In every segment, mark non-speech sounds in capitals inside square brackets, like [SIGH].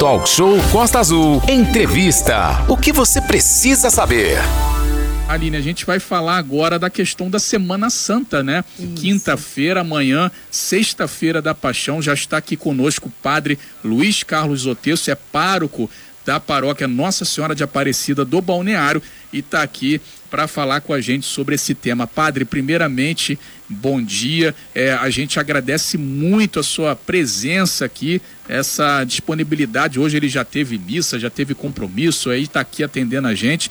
Talk Show Costa Azul. Entrevista. O que você precisa saber? Aline, a gente vai falar agora da questão da Semana Santa, né? Quinta-feira, amanhã, sexta-feira da Paixão, já está aqui conosco o padre Luiz Carlos Otesso, é pároco da paróquia Nossa Senhora de Aparecida do Balneário e está aqui para falar com a gente sobre esse tema. Padre, primeiramente, bom dia. É, a gente agradece muito a sua presença aqui, essa disponibilidade. Hoje ele já teve missa, já teve compromisso, aí está aqui atendendo a gente.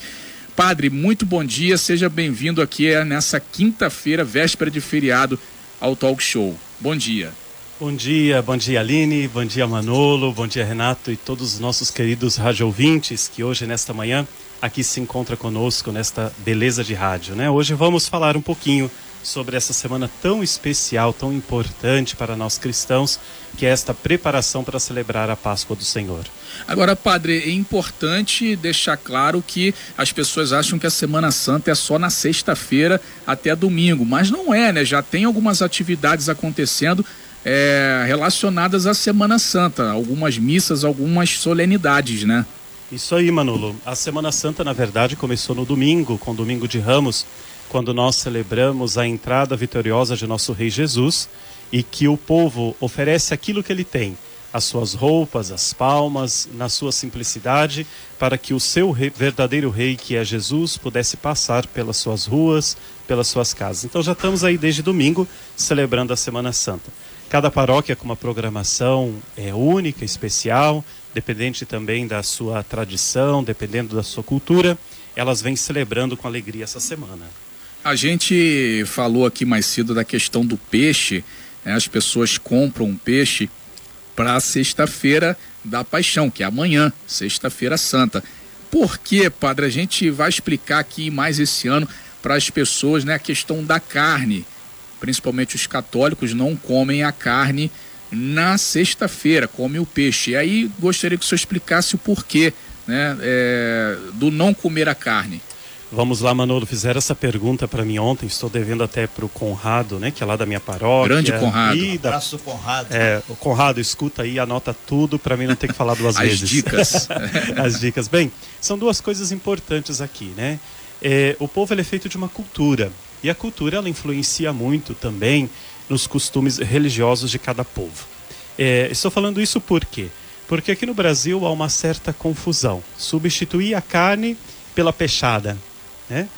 Padre, muito bom dia, seja bem-vindo aqui é, nessa quinta-feira, véspera de feriado, ao Talk Show. Bom dia. Bom dia, bom dia Aline, bom dia Manolo, bom dia Renato e todos os nossos queridos rádio ouvintes que hoje, nesta manhã, aqui se encontra conosco nesta beleza de rádio. Né? Hoje vamos falar um pouquinho sobre essa semana tão especial, tão importante para nós cristãos, que é esta preparação para celebrar a Páscoa do Senhor. Agora, padre, é importante deixar claro que as pessoas acham que a Semana Santa é só na sexta-feira até domingo, mas não é, né? Já tem algumas atividades acontecendo é, relacionadas à Semana Santa, algumas missas, algumas solenidades, né? Isso aí, Manolo. A Semana Santa, na verdade, começou no domingo, com o Domingo de Ramos, quando nós celebramos a entrada vitoriosa de nosso Rei Jesus e que o povo oferece aquilo que ele tem, as suas roupas, as palmas, na sua simplicidade, para que o seu rei, verdadeiro rei, que é Jesus, pudesse passar pelas suas ruas, pelas suas casas. Então já estamos aí desde domingo celebrando a Semana Santa. Cada paróquia com uma programação é única, especial, dependente também da sua tradição, dependendo da sua cultura, elas vêm celebrando com alegria essa semana. A gente falou aqui mais cedo da questão do peixe, né? as pessoas compram um peixe para sexta-feira da Paixão, que é amanhã, sexta-feira santa. Por que, padre? A gente vai explicar aqui mais esse ano para as pessoas né, a questão da carne. Principalmente os católicos não comem a carne na sexta-feira, comem o peixe. E aí gostaria que o senhor explicasse o porquê né, é, do não comer a carne. Vamos lá, Manolo. Fizeram essa pergunta para mim ontem. Estou devendo até para o Conrado, né? Que é lá da minha paróquia. Grande Conrado. E da... Abraço, Conrado. É, o Conrado, escuta aí, anota tudo para mim não ter que falar duas [LAUGHS] As vezes. As dicas. [LAUGHS] As dicas. Bem, são duas coisas importantes aqui, né? É, o povo é feito de uma cultura. E a cultura, ela influencia muito também nos costumes religiosos de cada povo. É, estou falando isso por quê? Porque aqui no Brasil há uma certa confusão. Substituir a carne pela peixada, né?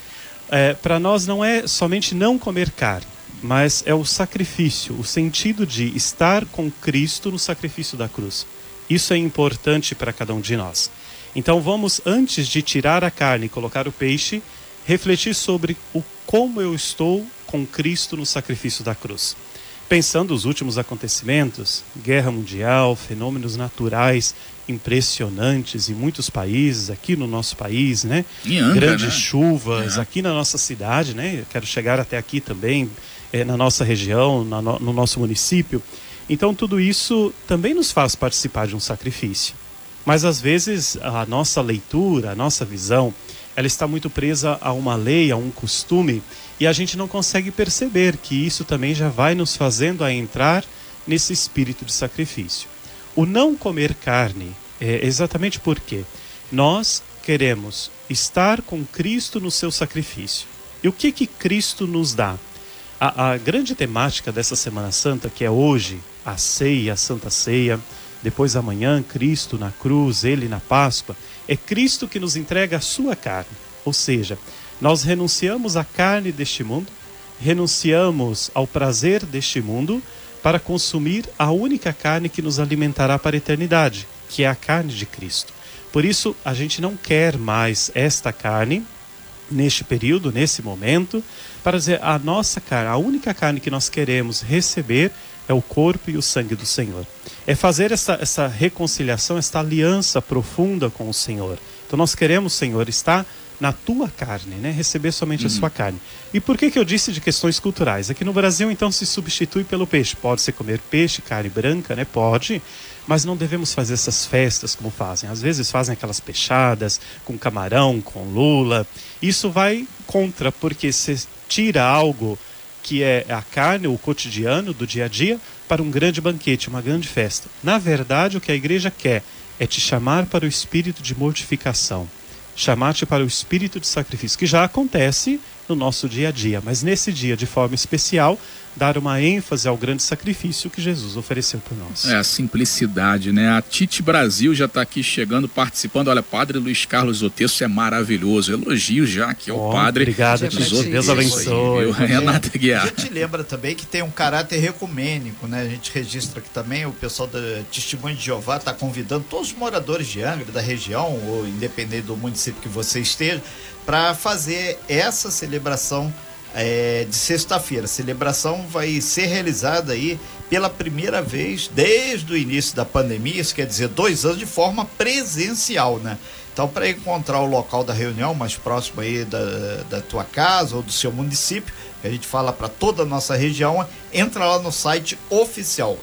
É, Para nós não é somente não comer carne, mas é o sacrifício, o sentido de estar com Cristo no sacrifício da cruz. Isso é importante para cada um de nós. Então vamos, antes de tirar a carne e colocar o peixe, refletir sobre o como eu estou com Cristo no sacrifício da cruz. Pensando os últimos acontecimentos, guerra mundial, fenômenos naturais impressionantes em muitos países, aqui no nosso país, né? Angra, Grandes né? chuvas, É. aqui na nossa cidade, né? Eu quero chegar até aqui também, eh, na nossa região, na no, no nosso município. Então, tudo isso também nos faz participar de um sacrifício. Mas, às vezes, a nossa leitura, a nossa visão, ela está muito presa a uma lei, a um costume, e a gente não consegue perceber que isso também já vai nos fazendo a entrar nesse espírito de sacrifício. O não comer carne é exatamente porque nós queremos estar com Cristo no seu sacrifício. E o que que Cristo nos dá? A, a grande temática dessa Semana Santa, que é hoje a ceia, a Santa Ceia, depois amanhã Cristo na cruz, ele na Páscoa, é Cristo que nos entrega a sua carne. Ou seja, nós renunciamos à carne deste mundo, renunciamos ao prazer deste mundo para consumir a única carne que nos alimentará para a eternidade, que é a carne de Cristo. Por isso, a gente não quer mais esta carne neste período, nesse momento, para dizer a nossa carne, a única carne que nós queremos receber é o corpo e o sangue do Senhor. É fazer essa, essa reconciliação, esta aliança profunda com o Senhor. Então nós queremos, Senhor, estar na tua carne, né? receber somente a sua carne. E por que, que eu disse de questões culturais? Aqui no Brasil, então, se substitui pelo peixe. Pode-se comer peixe, carne branca, né? Pode, mas não devemos fazer essas festas como fazem. Às vezes fazem aquelas peixadas com camarão, com lula. Isso vai contra, porque se tira algo que é a carne, o cotidiano do dia a dia, para um grande banquete, uma grande festa. Na verdade, o que a igreja quer é te chamar para o espírito de mortificação, chamar-te para o espírito de sacrifício, que já acontece no nosso dia a dia, mas nesse dia, de forma especial, dar uma ênfase ao grande sacrifício que Jesus ofereceu por nós. É a simplicidade, né? A Tite Brasil já está aqui chegando, participando. Olha, Padre Luiz Carlos Otesso é maravilhoso. Elogio já aqui ao oh, Padre. Obrigado, Tite. Deus abençoe. Renata Guiar. A gente lembra também que tem um caráter ecumênico, né? A gente registra aqui também, o pessoal da Testemunho de Jeová está convidando todos os moradores de Angra, da região, ou independente do município que você esteja, para fazer essa celebração é, de sexta-feira. Celebração vai ser realizada aí pela primeira vez desde o início da pandemia, isso quer dizer dois anos, de forma presencial, né? Então, para encontrar o local da reunião mais próximo aí da, da tua casa ou do seu município, que a gente fala para toda a nossa região, entra lá no site oficial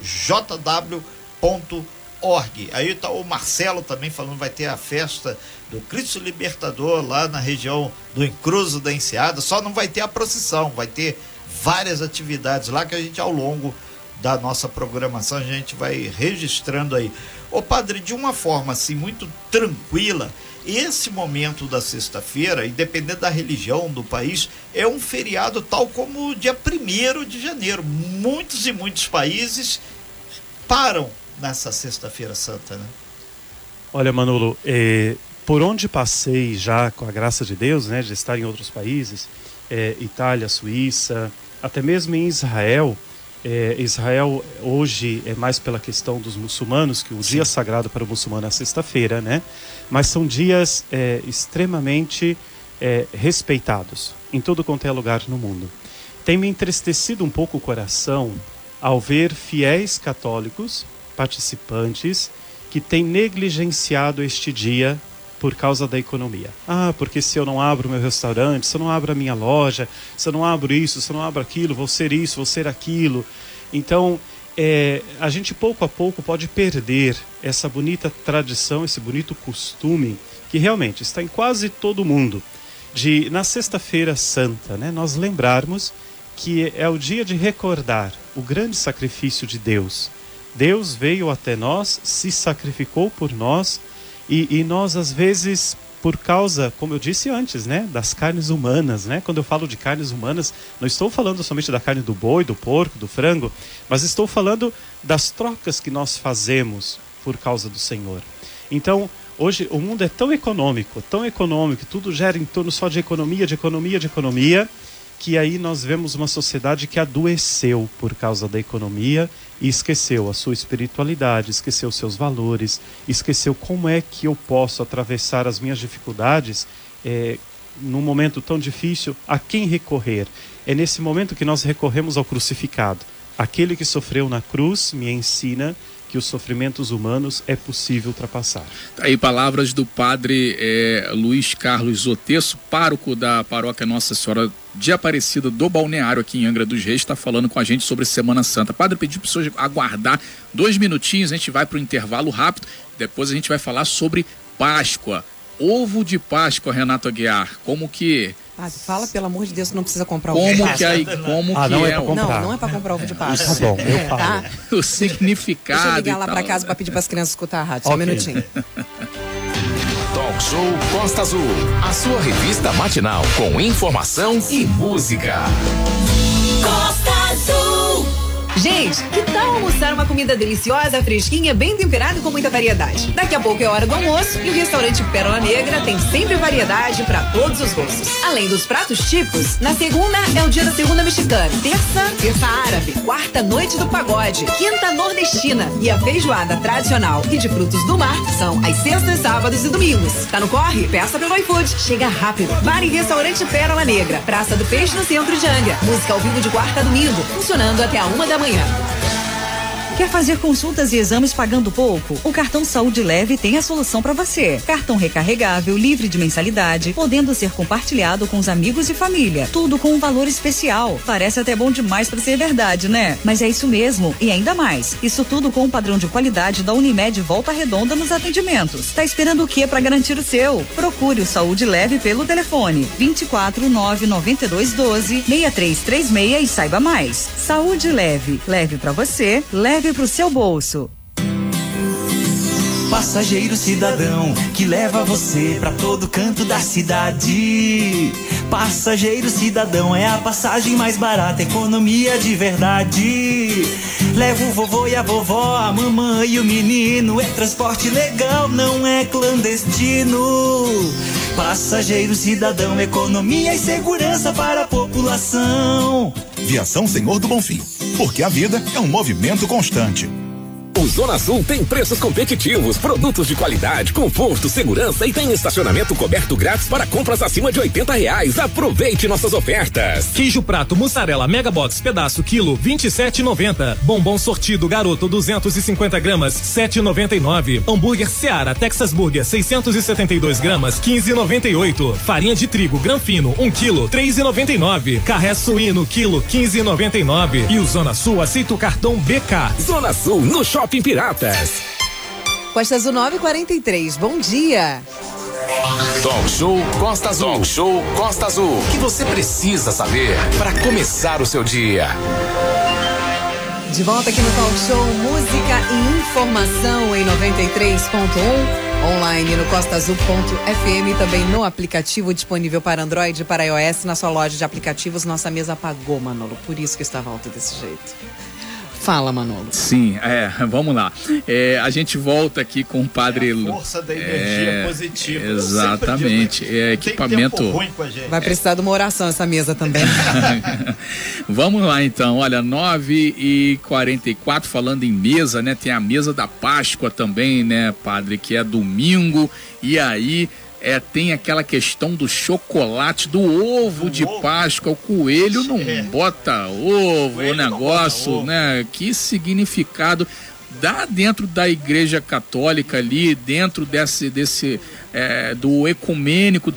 jw.org. Aí tá o Marcelo também falando vai ter a festa do Cristo Libertador lá na região do Encruzo da Enseada, só não vai ter a procissão, vai ter várias atividades lá que a gente ao longo da nossa programação a gente vai registrando aí. Ô padre, de uma forma assim muito tranquila, esse momento da sexta-feira, independente da religião do país, é um feriado tal como o dia 1 de janeiro. Muitos e muitos países param nessa sexta-feira santa, né? Olha, Manolo, é, por onde passei já com a graça de Deus, né, de estar em outros países, é, Itália, Suíça, até mesmo em Israel. É, Israel hoje é mais pela questão dos muçulmanos, que o Sim. dia sagrado para o muçulmano é sexta-feira, né? Mas são dias extremamente respeitados em todo quanto é lugar no mundo. Tem me entristecido um pouco o coração ao ver fiéis católicos participantes que têm negligenciado este dia por causa da economia. Ah, porque se eu não abro meu restaurante, se eu não abro a minha loja, se eu não abro isso, se eu não abro aquilo, vou ser isso, vou ser aquilo. Então, é, a gente pouco a pouco pode perder essa bonita tradição, esse bonito costume que realmente está em quase todo mundo, de na Sexta-feira Santa, né, nós lembrarmos que é o dia de recordar o grande sacrifício de Deus. Deus veio até nós, se sacrificou por nós e, e, nós, às vezes, por causa, como eu disse antes, né, das carnes humanas, né? Quando eu falo de carnes humanas, não estou falando somente da carne do boi, do porco, do frango, mas estou falando das trocas que nós fazemos por causa do Senhor. Então, hoje o mundo é tão econômico, tão econômico, tudo gera em torno só de economia, de economia, de economia, que aí nós vemos uma sociedade que adoeceu por causa da economia e esqueceu a sua espiritualidade, esqueceu seus valores, esqueceu como é que eu posso atravessar as minhas dificuldades é, num momento tão difícil, a quem recorrer? É nesse momento que nós recorremos ao crucificado. Aquele que sofreu na cruz me ensina que os sofrimentos humanos é possível ultrapassar. Tá aí palavras do padre é, Luiz Carlos Zotesso, pároco da paróquia Nossa Senhora de Aparecida do Balneário aqui em Angra dos Reis, está falando com a gente sobre Semana Santa. Padre, pediu para pessoas aguardar dois minutinhos, a gente vai para o intervalo rápido, depois a gente vai falar sobre Páscoa. Ovo de Páscoa, Renato Aguiar, como que Padre, fala pelo amor de Deus, não precisa comprar ovo como de Que aí, como ah, que não é? é não, não é para comprar ovo de Páscoa. Tá bom, eu é, falo. Tá? O significado. Deixa eu ligar lá para casa para pedir para as crianças escutar a rádio, só okay. um minutinho. [LAUGHS] Talk Show Costa Azul, a sua revista matinal com informação e música. Costa Azul. Gente, que tal almoçar uma comida deliciosa, fresquinha, bem temperada e com muita variedade? Daqui a pouco é hora do almoço e o restaurante Pérola Negra tem sempre variedade para todos os gostos. Além dos pratos típicos, na segunda é o dia da segunda mexicana, terça, terça árabe, quarta noite do pagode, quinta nordestina e a feijoada tradicional e de frutos do mar são às sextas, sábados e domingos. Tá no corre? Peça pelo iFood. Chega rápido. Bar e restaurante Pérola Negra, Praça do Peixe no centro de Angra. Música ao vivo de quarta a domingo, funcionando até a uma da manhã. Yeah. Quer fazer consultas e exames pagando pouco? O cartão Saúde Leve tem a solução para você. Cartão recarregável, livre de mensalidade, podendo ser compartilhado com os amigos e família. Tudo com um valor especial. Parece até bom demais para ser verdade, né? Mas é isso mesmo e ainda mais. Isso tudo com o um padrão de qualidade da Unimed Volta Redonda nos atendimentos. Tá esperando o que para garantir o seu? Procure o Saúde Leve pelo telefone 24 992 12 6336 e saiba mais. Saúde Leve, leve para você, leve para o seu bolso. Passageiro cidadão que leva você pra todo canto da cidade. Passageiro cidadão é a passagem mais barata, economia de verdade. Leva o vovô e a vovó, a mamãe e o menino. É transporte legal, não é clandestino. Passageiro cidadão, economia e segurança para a população. Viação Senhor do Bonfim, porque a vida é um movimento constante. O Zona Sul tem preços competitivos, produtos de qualidade, conforto, segurança e tem estacionamento coberto grátis para compras acima de 80 reais. Aproveite nossas ofertas. Queijo prato mussarela Mega Box pedaço quilo 27,90. Bombom sortido garoto 250 gramas 7,99. Hambúrguer Seara Texas Burger 672 gramas 15,98. Farinha de trigo Granfino 1 quilo 3,99. Carré suíno quilo 15,99. E o Zona Sul aceita o cartão BK. Zona Sul no Shopping Piratas. Costa Azul 943, bom dia. Talk Show Costa Azul. Talk Show Costa Azul. O que você precisa saber para começar o seu dia? De volta aqui no Talk Show, música e informação em 93.1, online no costaazul.fm, também no aplicativo disponível para Android e para iOS, na sua loja de aplicativos. Nossa mesa apagou, Manolo, por isso que estava alto desse jeito. Fala, Manolo. Sim, é, [LAUGHS] vamos lá. É, a gente volta aqui com o padre Lu. Força da energia É, positiva. Exatamente. digo, É não tem equipamento. tempo ruim com a gente. Vai precisar de uma oração essa mesa também. [LAUGHS] Vamos lá então, olha, 9 e 44 falando em mesa, né? Tem a mesa da Páscoa também, né, padre? Que é domingo. E aí é, tem aquela questão do chocolate, do ovo de Páscoa. O coelho não bota ovo, o Coelho não negócio, ovo. né? Que significado dá dentro da igreja católica ali, dentro desse, desse é, do ecumênico,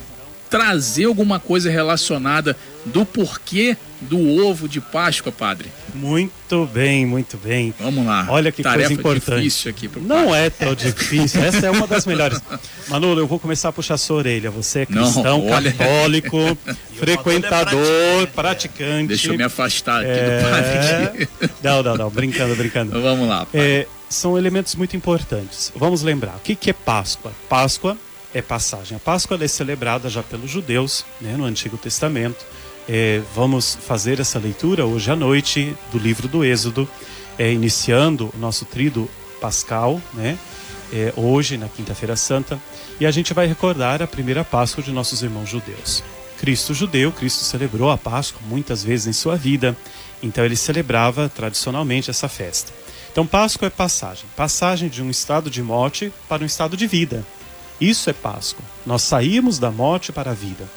trazer alguma coisa relacionada do porquê do ovo de Páscoa, padre? Muito bem, muito bem. Vamos lá. Olha que Tarefa coisa importante. difícil aqui pro Não é tão difícil, essa é uma das melhores. Manolo, eu vou começar a puxar sua orelha. Você é Não, cristão, olha. católico, [LAUGHS] frequentador, é praticante. Deixa eu me afastar aqui do É... padre. aqui. [LAUGHS] Não, não, não, brincando, brincando. Vamos lá. É, são elementos muito importantes. Vamos lembrar, o que, que é Páscoa? Páscoa é passagem. A Páscoa é celebrada já pelos judeus, né, no Antigo Testamento. É, vamos fazer essa leitura hoje à noite do livro do Êxodo, é, iniciando o nosso trido pascal, né, é, hoje, na Quinta-feira Santa, e a gente vai recordar a primeira Páscoa de nossos irmãos judeus. Cristo judeu, Cristo celebrou a Páscoa muitas vezes em sua vida, então ele celebrava tradicionalmente essa festa. Então, Páscoa é passagem passagem de um estado de morte para um estado de vida. Isso é Páscoa. Nós saímos da morte para a vida.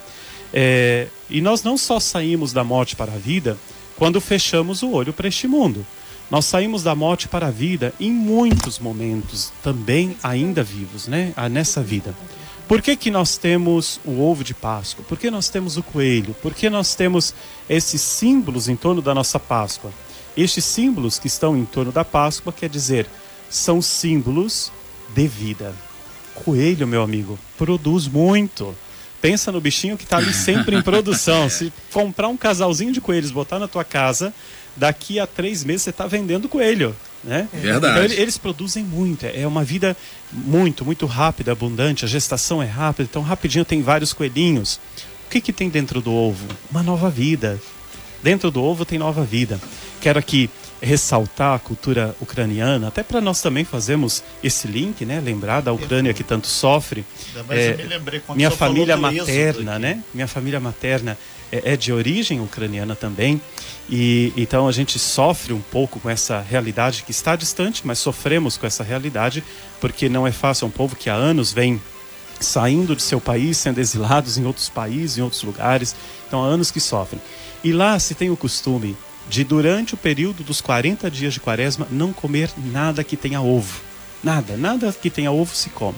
É, e nós não só saímos da morte para a vida quando fechamos o olho para este mundo. Nós saímos da morte para a vida em muitos momentos, também ainda vivos, né? Ah, Nessa vida. Por que, que nós temos o ovo de Páscoa? Por que nós temos o coelho? Por que nós temos esses símbolos em torno da nossa Páscoa? Estes símbolos que estão em torno da Páscoa, quer dizer, são símbolos de vida. Coelho, meu amigo, produz muito. Pensa no bichinho que está ali sempre em produção. [LAUGHS] Se comprar um casalzinho de coelhos, botar na tua casa, daqui a três meses você está vendendo coelho. Né? Verdade. Então, ele- eles produzem muito. É uma vida muito, muito rápida, abundante. A gestação é rápida. Então, rapidinho tem vários coelhinhos. O que, que tem dentro do ovo? Uma nova vida. Dentro do ovo tem nova vida. Quero aqui ressaltar a cultura ucraniana, até para nós também fazermos esse link, né? Lembrar da Ucrânia que tanto sofre. Quando minha família materna, né? Minha família materna é, é de origem ucraniana também. E então a gente sofre um pouco com essa realidade que está distante, mas sofremos com essa realidade porque não é fácil. É um povo que há anos vem saindo de seu país, sendo exilados em outros países, em outros lugares. Então, há anos que sofrem. E lá se tem o costume de, durante o período dos 40 dias de quaresma, não comer nada que tenha ovo. Nada, nada que tenha ovo se come.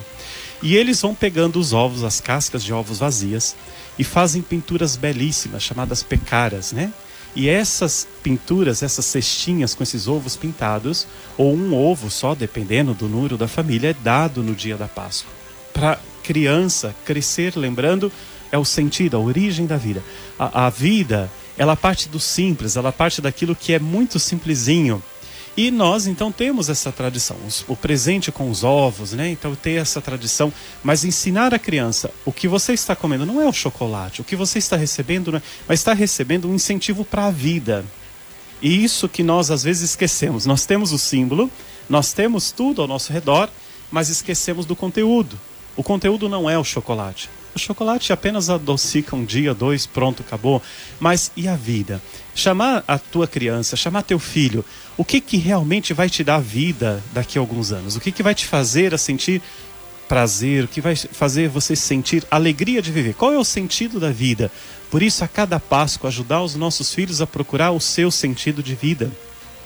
E eles vão pegando os ovos, as cascas de ovos vazias, e fazem pinturas belíssimas, chamadas pecaras, né? E essas pinturas, essas cestinhas com esses ovos pintados, ou um ovo só, dependendo do número da família, é dado no dia da Páscoa. Para criança crescer, lembrando, é o sentido, a origem da vida. A, a vida, ela parte do simples, ela parte daquilo que é muito simplesinho. E nós então temos essa tradição, o presente com os ovos, né? Então ter essa tradição, mas ensinar a criança o que você está comendo não é o chocolate, o que você está recebendo, é, mas está recebendo um incentivo para a vida. E isso que nós às vezes esquecemos. Nós temos o símbolo, nós temos tudo ao nosso redor, mas esquecemos do conteúdo. O conteúdo não é o chocolate. O chocolate apenas adocica um dia, dois, pronto, acabou. Mas e a vida? Chamar a tua criança, chamar teu filho, o que que realmente vai te dar vida daqui a alguns anos? O que que vai te fazer a sentir prazer? O que vai fazer você sentir alegria de viver? Qual é o sentido da vida? Por isso, a cada Páscoa, ajudar os nossos filhos a procurar o seu sentido de vida.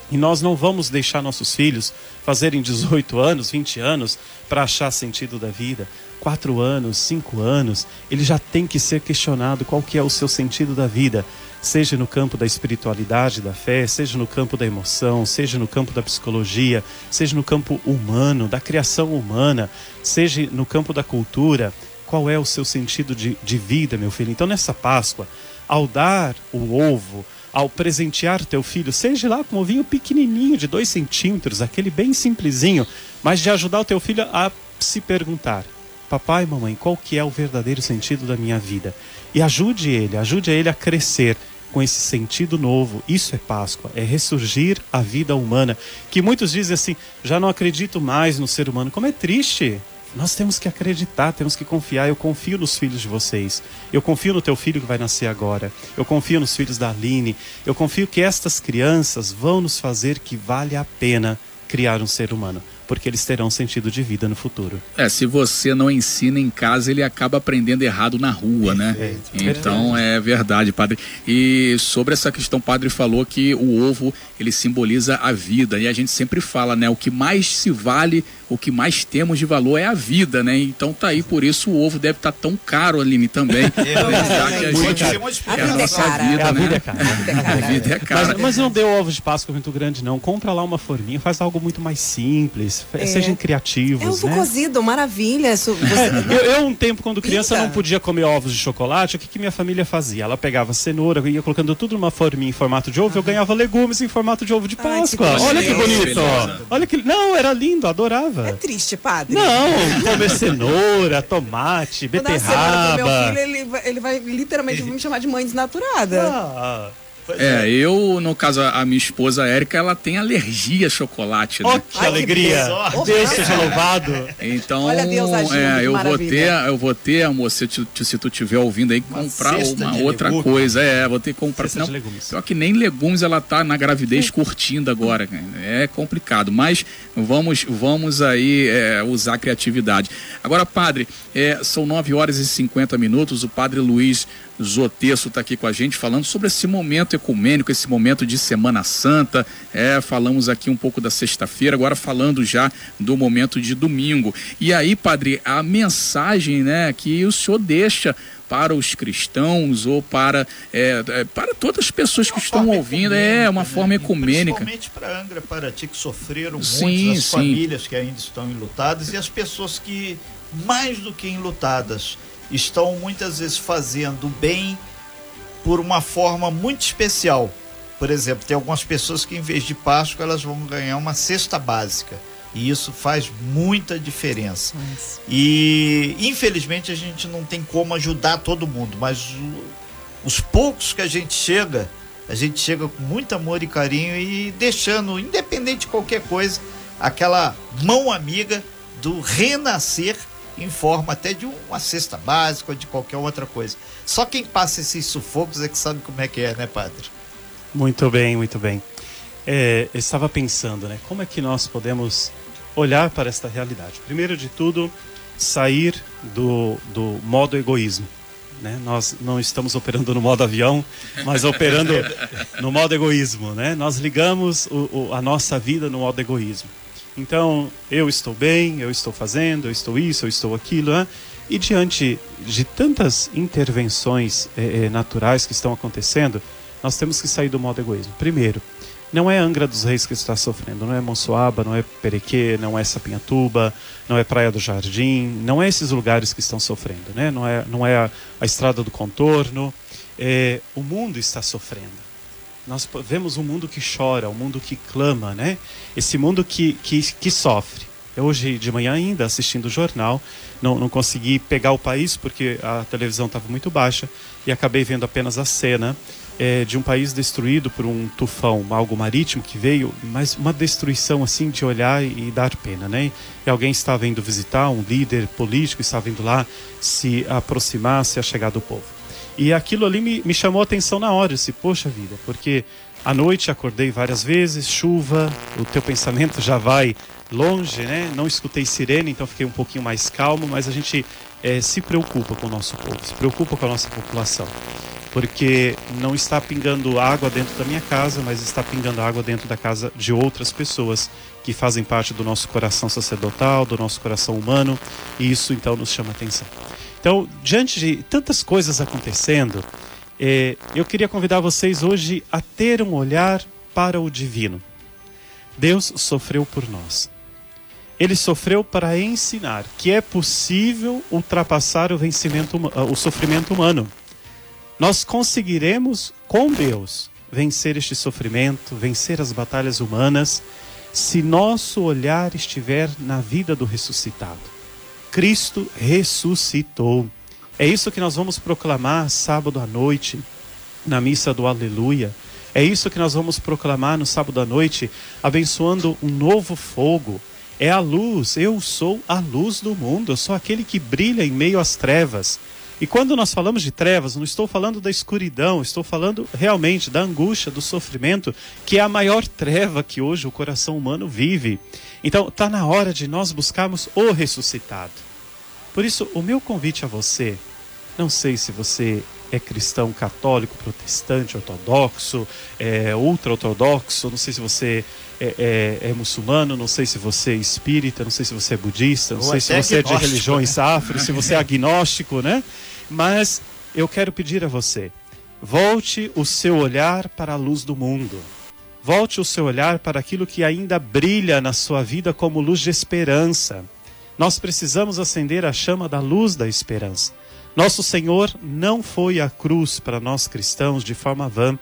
E nós não vamos deixar nossos filhos fazerem 18 anos, 20 anos para achar sentido da vida. Quatro anos, cinco anos, ele já tem que ser questionado qual que é o seu sentido da vida, seja no campo da espiritualidade, da fé, seja no campo da emoção, seja no campo da psicologia, seja no campo humano, da criação humana, seja no campo da cultura. Qual é o seu sentido de, de vida, meu filho? Então, nessa Páscoa, ao dar o ovo, ao presentear teu filho, seja lá com um ovinho pequenininho de dois centímetros, aquele bem simplesinho, mas de ajudar o teu filho a se perguntar: papai, mamãe, qual que é o verdadeiro sentido da minha vida? E ajude ele, ajude ele a crescer com esse sentido novo. Isso é Páscoa, é ressurgir a vida humana, que muitos dizem assim: já não acredito mais no ser humano. Como é triste! Nós temos que acreditar, temos que confiar. Eu confio nos filhos de vocês. Eu confio no teu filho que vai nascer agora. Eu confio nos filhos da Aline. Eu confio que estas crianças vão nos fazer que vale a pena criar um ser humano porque eles terão sentido de vida no futuro. É, se você não ensina em casa, ele acaba aprendendo errado na rua, né? Perfeito. Então é verdade, padre. E sobre essa questão, o padre falou que o ovo ele simboliza a vida e a gente sempre fala, né? O que mais se vale, o que mais temos de valor é a vida, né? Então tá aí por isso o ovo deve estar tão caro, Aline, também. [LAUGHS] a gente é a nossa vida, É, a né? vida cara. [LAUGHS] A vida é cara. Mas, mas não dê ovos de Páscoa muito grande, não. Compra lá uma forminha, faz algo muito mais simples. É. Sejam criativos, É ovo né? cozido, maravilha. Isso- você- É, eu, eu, um tempo, quando criança, Pinta. não podia comer ovos de chocolate, o que, que minha família fazia? Ela pegava cenoura, ia colocando tudo numa forminha em formato de ovo, eu ganhava legumes em formato de ovo de Ai, que Páscoa. Olha que bonito! Beleza. Olha que. Não, era lindo, adorava. É triste, padre. Não, comer cenoura, tomate, dar uma cenoura meu beterraba. filho, ele vai, ele vai literalmente [LAUGHS] me chamar de mãe desnaturada. Ah, É, eu, no caso, a minha esposa Érica, ela tem alegria a chocolate, né? ó, que alegria! beleza. Deus seja louvado! Então, Olha Deus agindo, é, que eu vou ter, eu vou ter, amor, se tu, se tu tiver ouvindo aí, comprar uma outra legumes. coisa. É, vou ter que comprar. Cesta Não, de legumes. pior que nem legumes ela tá na gravidez curtindo agora. cara. É complicado, mas vamos, vamos aí é, usar a criatividade. Agora, padre, é, são 9 horas e 50 minutos. O padre Luiz Zotesso está aqui com a gente falando sobre esse momento ecumênico, esse momento de Semana Santa. É, falamos aqui um pouco da sexta-feira, agora falando já do momento de domingo. E aí, padre, a mensagem né, que o senhor deixa para os cristãos ou para, é, é, para todas as pessoas que Uma estão ouvindo, é ecumênica, uma né? forma ecumênica. Principalmente para Angra, Paraty, que sofreram Sim, muito, as sim. famílias que ainda estão enlutadas e as pessoas que, mais do que enlutadas, estão muitas vezes fazendo bem por uma forma muito especial. Por exemplo, tem algumas pessoas que em vez de Páscoa elas vão ganhar uma cesta básica. E isso faz muita diferença. E infelizmente a gente não tem como ajudar todo mundo, mas os poucos que a gente chega, a gente chega com muito amor e carinho e deixando, independente de qualquer coisa, aquela mão amiga do renascer em forma até de uma cesta básica ou de qualquer outra coisa. Só quem passa esses sufocos é que sabe como é que é, né, padre? Muito bem, muito bem. É, eu estava pensando, né? Como é que nós podemos olhar para esta realidade? Primeiro de tudo, sair do, do modo egoísmo. Né? Nós não estamos operando no modo avião, mas operando [LAUGHS] no modo egoísmo. Né? Nós ligamos o, o- a nossa vida no modo egoísmo. Então, eu estou bem, eu estou fazendo, eu estou isso, eu estou aquilo. Né? E diante de tantas intervenções eh, eh, naturais que estão acontecendo, nós temos que sair do modo egoísmo. Primeiro, não é Angra dos Reis que está sofrendo, não é Monsoaba, não é Perequê, não é Sapinhatuba, não é Praia do Jardim, não é esses lugares que estão sofrendo, né? não é, não é a, a Estrada do Contorno. É, o mundo está sofrendo. Nós vemos um mundo que chora, um mundo que clama, né? Esse mundo que, que, que sofre. Eu hoje de manhã ainda assistindo o jornal, não, não consegui pegar o país porque a televisão estava muito baixa e acabei vendo apenas a cena é, de um país destruído por um tufão, algo marítimo que veio, mas uma destruição assim de olhar e dar pena, né? E alguém estava indo visitar, um líder político estava indo lá se aproximar, se achegar do povo. E aquilo ali me, me chamou a atenção na hora, eu disse, poxa vida, porque à noite acordei várias vezes, chuva, o teu pensamento já vai longe, né? Não escutei sirene, então fiquei um pouquinho mais calmo, mas a gente é, se preocupa com o nosso povo, se preocupa com a nossa população. Porque não está pingando água dentro da minha casa, mas está pingando água dentro da casa de outras pessoas que fazem parte do nosso coração sacerdotal, do nosso coração humano, e isso então nos chama atenção. Então, diante de tantas coisas acontecendo, é, eu queria convidar vocês hoje a ter um olhar para o divino. Deus sofreu por nós. Ele sofreu para ensinar que é possível ultrapassar o vencimento, o sofrimento humano. Nós conseguiremos com Deus vencer este sofrimento, vencer as batalhas humanas, se nosso olhar estiver na vida do ressuscitado. Cristo ressuscitou. É isso que nós vamos proclamar sábado à noite, na missa do Aleluia. É isso que nós vamos proclamar no sábado à noite, abençoando um novo fogo. É a luz, eu sou a luz do mundo, eu sou aquele que brilha em meio às trevas. E quando nós falamos de trevas, não estou falando da escuridão, estou falando realmente da angústia, do sofrimento, que é a maior treva que hoje o coração humano vive. Então, está na hora de nós buscarmos o ressuscitado. Por isso, o meu convite a você, não sei se você é cristão católico, protestante, ortodoxo, é, ultra-ortodoxo, não sei se você é, é, é, muçulmano, não sei se você é espírita, não sei se você é budista, não Ou sei se você é de religiões né? afro, se você é agnóstico, né? Mas eu quero pedir a você, volte o seu olhar para a luz do mundo. Volte o seu olhar para aquilo que ainda brilha na sua vida como luz de esperança. Nós precisamos acender a chama da luz da esperança. Nosso Senhor não foi à cruz para nós cristãos de forma vã,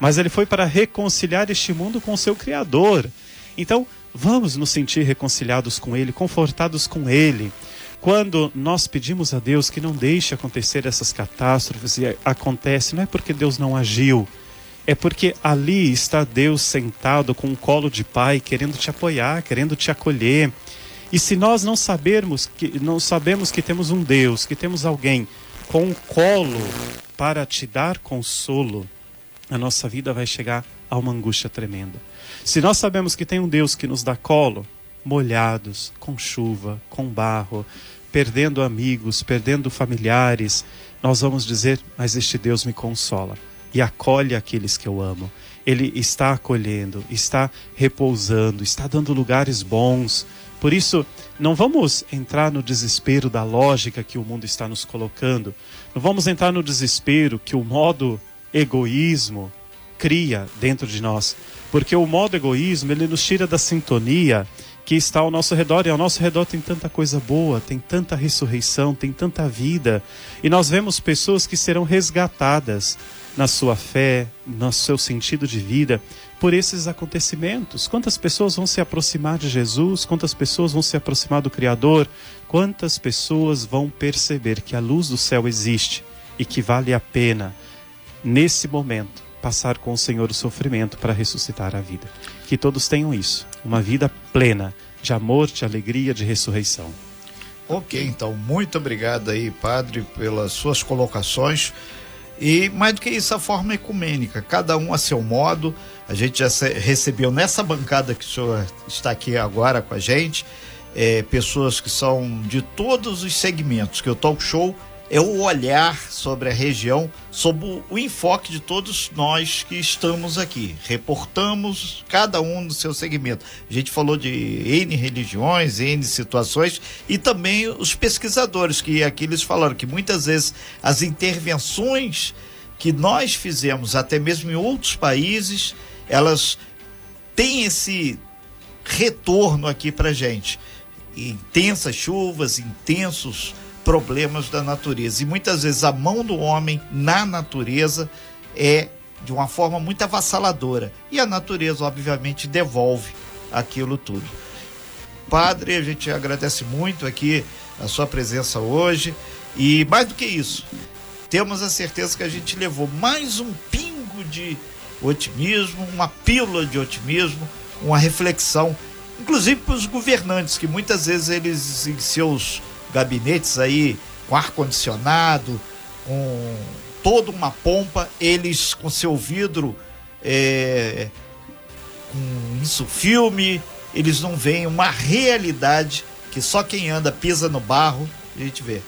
mas ele foi para reconciliar este mundo com seu Criador. Então, vamos nos sentir reconciliados com Ele, confortados com Ele. Quando nós pedimos a Deus que não deixe acontecer essas catástrofes, e acontece, não é porque Deus não agiu, é porque ali está Deus sentado com um colo de pai, querendo te apoiar, querendo te acolher. E se nós não sabermos que não sabemos que temos um Deus, que temos alguém com um colo para te dar consolo, a nossa vida vai chegar a uma angústia tremenda. Se nós sabemos que tem um Deus que nos dá colo, molhados, com chuva, com barro, perdendo amigos, perdendo familiares, nós vamos dizer: Mas este Deus me consola e acolhe aqueles que eu amo. Ele está acolhendo, está repousando, está dando lugares bons, por isso, não vamos entrar no desespero da lógica que o mundo está nos colocando. Não vamos entrar no desespero que o modo egoísmo cria dentro de nós. Porque o modo egoísmo, ele nos tira da sintonia que está ao nosso redor. E ao nosso redor tem tanta coisa boa, tem tanta ressurreição, tem tanta vida. E nós vemos pessoas que serão resgatadas na sua fé, no seu sentido de vida, por esses acontecimentos. Quantas pessoas vão se aproximar de Jesus? Quantas pessoas vão se aproximar do Criador? Quantas pessoas vão perceber que a luz do céu existe e que vale a pena, nesse momento, passar com o Senhor o sofrimento para ressuscitar a vida? Que todos tenham isso, uma vida plena de amor, de alegria, de ressurreição. Ok, então, muito obrigado aí, Padre, pelas suas colocações. E mais do que isso, a forma ecumênica, cada um a seu modo. A gente já recebeu nessa bancada que o senhor está aqui agora com a gente, é, pessoas que são de todos os segmentos, que o talk show é o olhar sobre a região, sob o enfoque de todos nós que estamos aqui. Reportamos cada um no seu segmento. A gente falou de N religiões, N situações e também os pesquisadores, que aqui eles falaram que muitas vezes as intervenções que nós fizemos, até mesmo em outros países, elas têm esse retorno aqui para gente. Intensas chuvas, intensos problemas da natureza. E muitas vezes a mão do homem na natureza é de uma forma muito avassaladora. E a natureza, obviamente, devolve aquilo tudo. Padre, a gente agradece muito aqui a sua presença hoje. E mais do que isso, temos a certeza que a gente levou mais um pingo de otimismo, uma pílula de otimismo, uma reflexão, inclusive para os governantes, que muitas vezes eles em seus gabinetes aí, com ar-condicionado, com toda uma pompa, eles com seu vidro é, com isso filme, eles não veem uma realidade que só quem anda pisa no barro, a gente vê.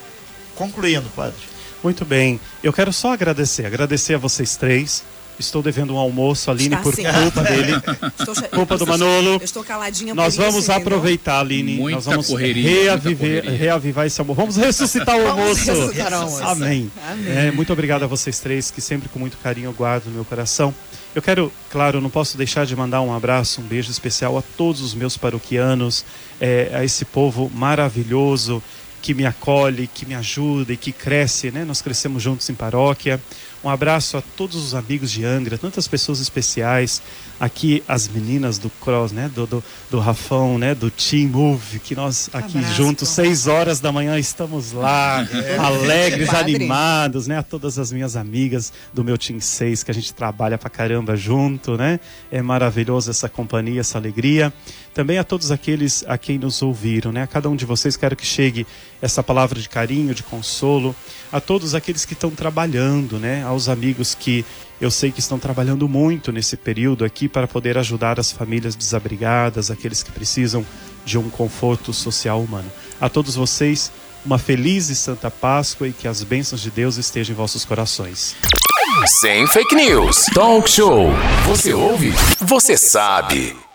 Concluindo, padre. Muito bem. Eu quero só agradecer, agradecer a vocês três. Estou devendo um almoço, Aline, Está por sim. culpa dele. Estou culpa do Manolo. Eu estou caladinha Nós por vamos isso, aproveitar, Aline. Muita Nós vamos correria, reaviver, muita correria. reavivar esse amor. Vamos ressuscitar o almoço. ressuscitar almoço. Amém. Amém. É, muito obrigado a vocês três, que sempre com muito carinho eu guardo no meu coração. Eu quero, claro, não posso deixar de mandar um abraço, um beijo especial a todos os meus paroquianos, é, a esse povo maravilhoso que me acolhe, que me ajuda e que cresce, né? Nós crescemos juntos em paróquia. Um abraço a todos os amigos de Angra, tantas pessoas especiais. Aqui as meninas do Cross, né? Do, do, do Rafão, né? Do Team Move, que nós aqui Abraço, juntos, Tom. seis horas da manhã, estamos lá, [LAUGHS] alegres, Padre. animados, né? A todas as minhas amigas do meu Team 6, que a gente trabalha pra caramba junto, né? É maravilhoso essa companhia, essa alegria. Também a todos aqueles a quem nos ouviram, né? A cada um de vocês quero que chegue essa palavra de carinho, de consolo, a todos aqueles que estão trabalhando, né? Aos amigos que eu sei que estão trabalhando muito nesse período aqui para poder ajudar as famílias desabrigadas, aqueles que precisam de um conforto social humano. A todos vocês, uma feliz e santa Páscoa e que as bênçãos de Deus estejam em vossos corações. Sem fake news. Talk show. Você ouve? Você sabe.